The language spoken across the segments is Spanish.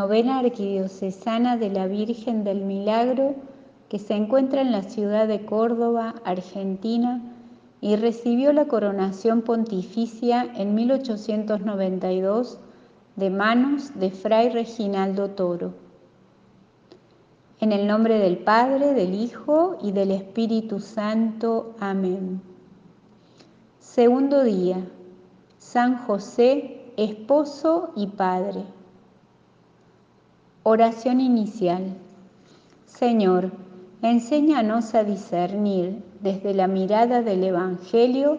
novena arquidiocesana de la Virgen del Milagro que se encuentra en la ciudad de Córdoba, Argentina, y recibió la coronación pontificia en 1892 de manos de Fray Reginaldo Toro. En el nombre del Padre, del Hijo y del Espíritu Santo. Amén. Segundo día. San José, esposo y padre. Oración inicial. Señor, enséñanos a discernir desde la mirada del Evangelio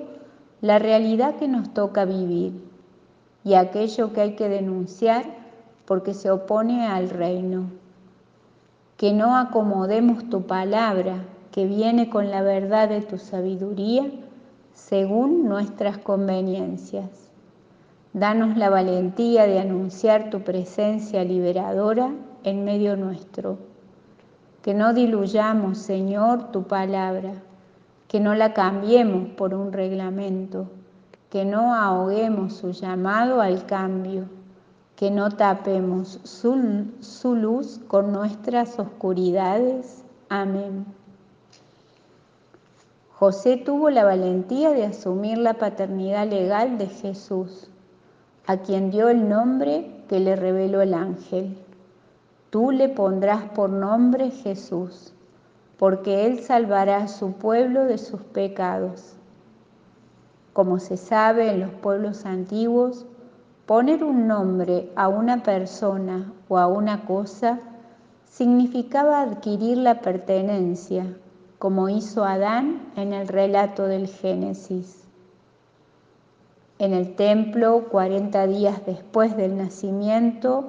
la realidad que nos toca vivir y aquello que hay que denunciar porque se opone al reino. Que no acomodemos tu palabra que viene con la verdad de tu sabiduría según nuestras conveniencias. Danos la valentía de anunciar tu presencia liberadora en medio nuestro. Que no diluyamos, Señor, tu palabra, que no la cambiemos por un reglamento, que no ahoguemos su llamado al cambio, que no tapemos su, su luz con nuestras oscuridades. Amén. José tuvo la valentía de asumir la paternidad legal de Jesús, a quien dio el nombre que le reveló el ángel. Tú le pondrás por nombre Jesús porque Él salvará a su pueblo de sus pecados. Como se sabe en los pueblos antiguos, poner un nombre a una persona o a una cosa significaba adquirir la pertenencia, como hizo Adán en el relato del Génesis. En el templo, 40 días después del nacimiento,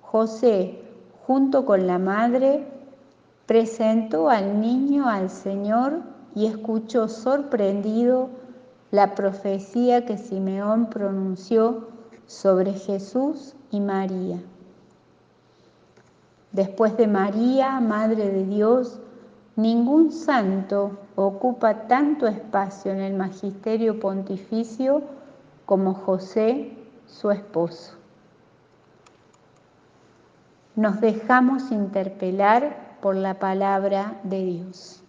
José, junto con la madre, presentó al niño al Señor y escuchó sorprendido la profecía que Simeón pronunció sobre Jesús y María. Después de María, Madre de Dios, ningún santo ocupa tanto espacio en el magisterio pontificio como José, su esposo. Nos dejamos interpelar por la palabra de Dios.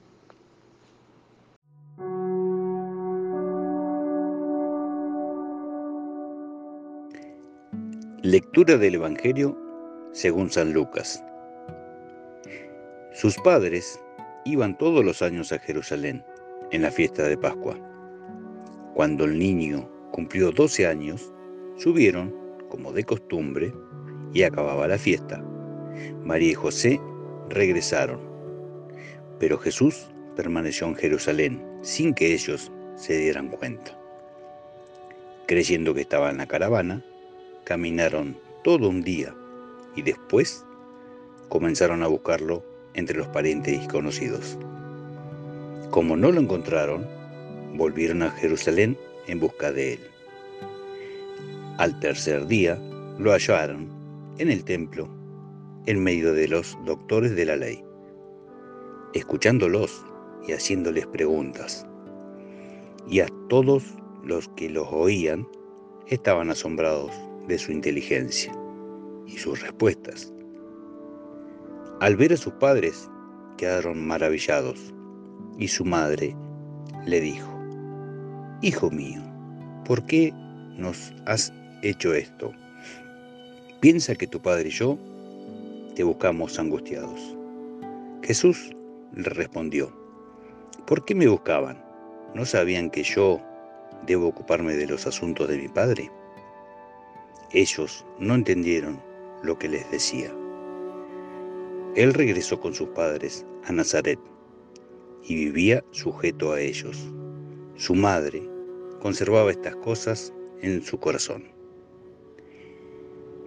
Lectura del Evangelio según San Lucas. Sus padres iban todos los años a Jerusalén en la fiesta de Pascua. Cuando el niño cumplió 12 años, subieron, como de costumbre, y acababa la fiesta. María y José regresaron. Pero Jesús permaneció en Jerusalén sin que ellos se dieran cuenta. Creyendo que estaba en la caravana, caminaron todo un día y después comenzaron a buscarlo entre los parientes y conocidos. Como no lo encontraron, volvieron a Jerusalén en busca de él. Al tercer día lo hallaron en el templo en medio de los doctores de la ley, escuchándolos y haciéndoles preguntas. Y a todos los que los oían estaban asombrados de su inteligencia y sus respuestas. Al ver a sus padres, quedaron maravillados y su madre le dijo, Hijo mío, ¿por qué nos has hecho esto? Piensa que tu padre y yo te buscamos angustiados. Jesús le respondió, ¿por qué me buscaban? ¿No sabían que yo debo ocuparme de los asuntos de mi Padre? Ellos no entendieron lo que les decía. Él regresó con sus padres a Nazaret y vivía sujeto a ellos. Su madre conservaba estas cosas en su corazón.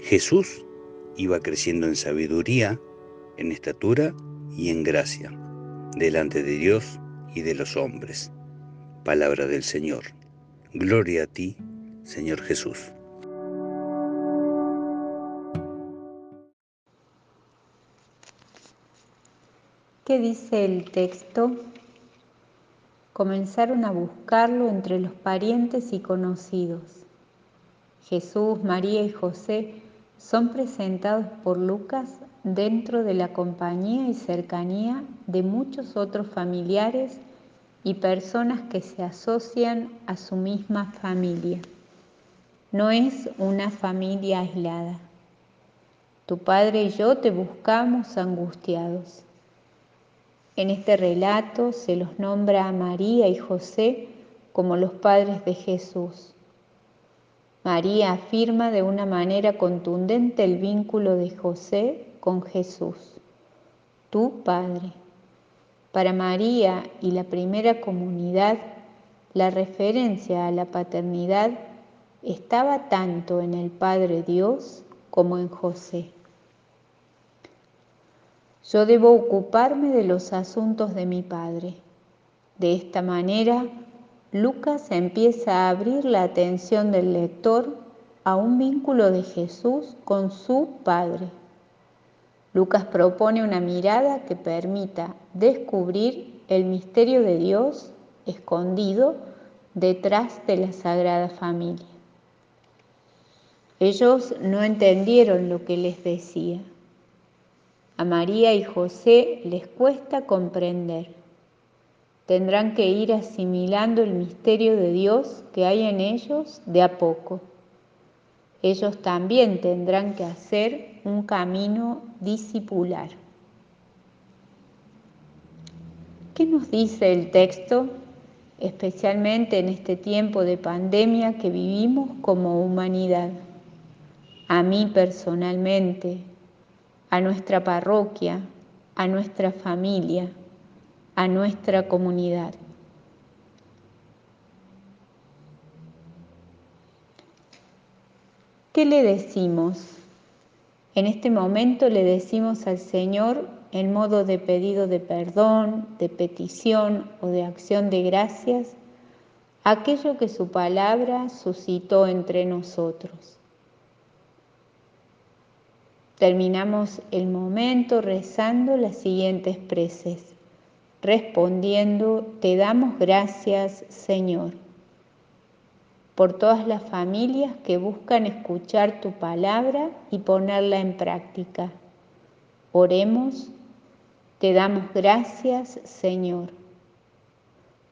Jesús iba creciendo en sabiduría, en estatura y en gracia, delante de Dios y de los hombres. Palabra del Señor. Gloria a ti, Señor Jesús. ¿Qué dice el texto? Comenzaron a buscarlo entre los parientes y conocidos. Jesús, María y José son presentados por Lucas dentro de la compañía y cercanía de muchos otros familiares y personas que se asocian a su misma familia. No es una familia aislada. Tu padre y yo te buscamos angustiados. En este relato se los nombra a María y José como los padres de Jesús. María afirma de una manera contundente el vínculo de José con Jesús, tu Padre. Para María y la primera comunidad, la referencia a la paternidad estaba tanto en el Padre Dios como en José. Yo debo ocuparme de los asuntos de mi Padre. De esta manera, Lucas empieza a abrir la atención del lector a un vínculo de Jesús con su Padre. Lucas propone una mirada que permita descubrir el misterio de Dios escondido detrás de la Sagrada Familia. Ellos no entendieron lo que les decía. A María y José les cuesta comprender. Tendrán que ir asimilando el misterio de Dios que hay en ellos de a poco ellos también tendrán que hacer un camino discipular. ¿Qué nos dice el texto, especialmente en este tiempo de pandemia que vivimos como humanidad? A mí personalmente, a nuestra parroquia, a nuestra familia, a nuestra comunidad. ¿Qué le decimos? En este momento le decimos al Señor en modo de pedido de perdón, de petición o de acción de gracias, aquello que su palabra suscitó entre nosotros. Terminamos el momento rezando las siguientes preces, respondiendo, te damos gracias Señor por todas las familias que buscan escuchar tu palabra y ponerla en práctica. Oremos, te damos gracias, Señor,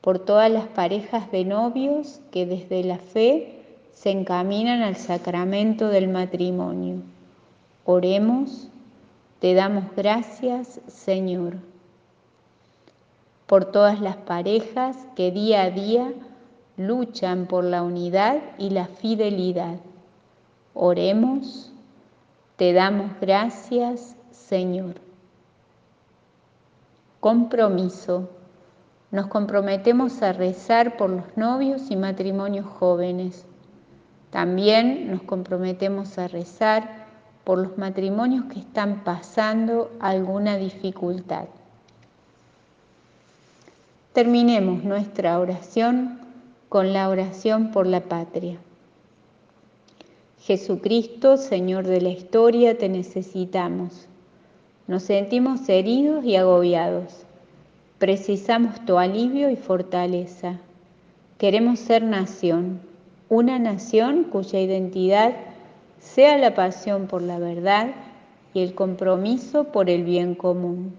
por todas las parejas de novios que desde la fe se encaminan al sacramento del matrimonio. Oremos, te damos gracias, Señor, por todas las parejas que día a día luchan por la unidad y la fidelidad. Oremos, te damos gracias, Señor. Compromiso. Nos comprometemos a rezar por los novios y matrimonios jóvenes. También nos comprometemos a rezar por los matrimonios que están pasando alguna dificultad. Terminemos nuestra oración con la oración por la patria. Jesucristo, Señor de la historia, te necesitamos. Nos sentimos heridos y agobiados. Precisamos tu alivio y fortaleza. Queremos ser nación, una nación cuya identidad sea la pasión por la verdad y el compromiso por el bien común.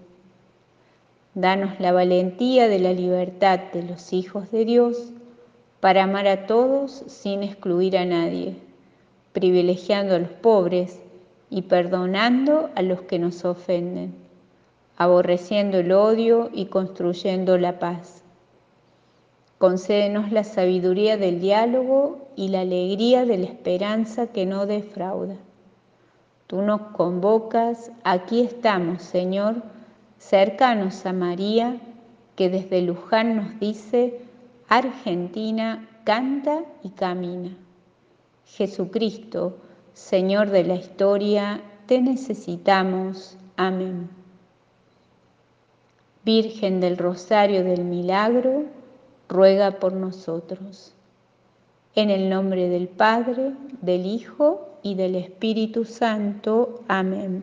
Danos la valentía de la libertad de los hijos de Dios para amar a todos sin excluir a nadie, privilegiando a los pobres y perdonando a los que nos ofenden, aborreciendo el odio y construyendo la paz. Concédenos la sabiduría del diálogo y la alegría de la esperanza que no defrauda. Tú nos convocas, aquí estamos, Señor, cercanos a María, que desde Luján nos dice, Argentina canta y camina. Jesucristo, Señor de la historia, te necesitamos. Amén. Virgen del Rosario del Milagro, ruega por nosotros. En el nombre del Padre, del Hijo y del Espíritu Santo. Amén.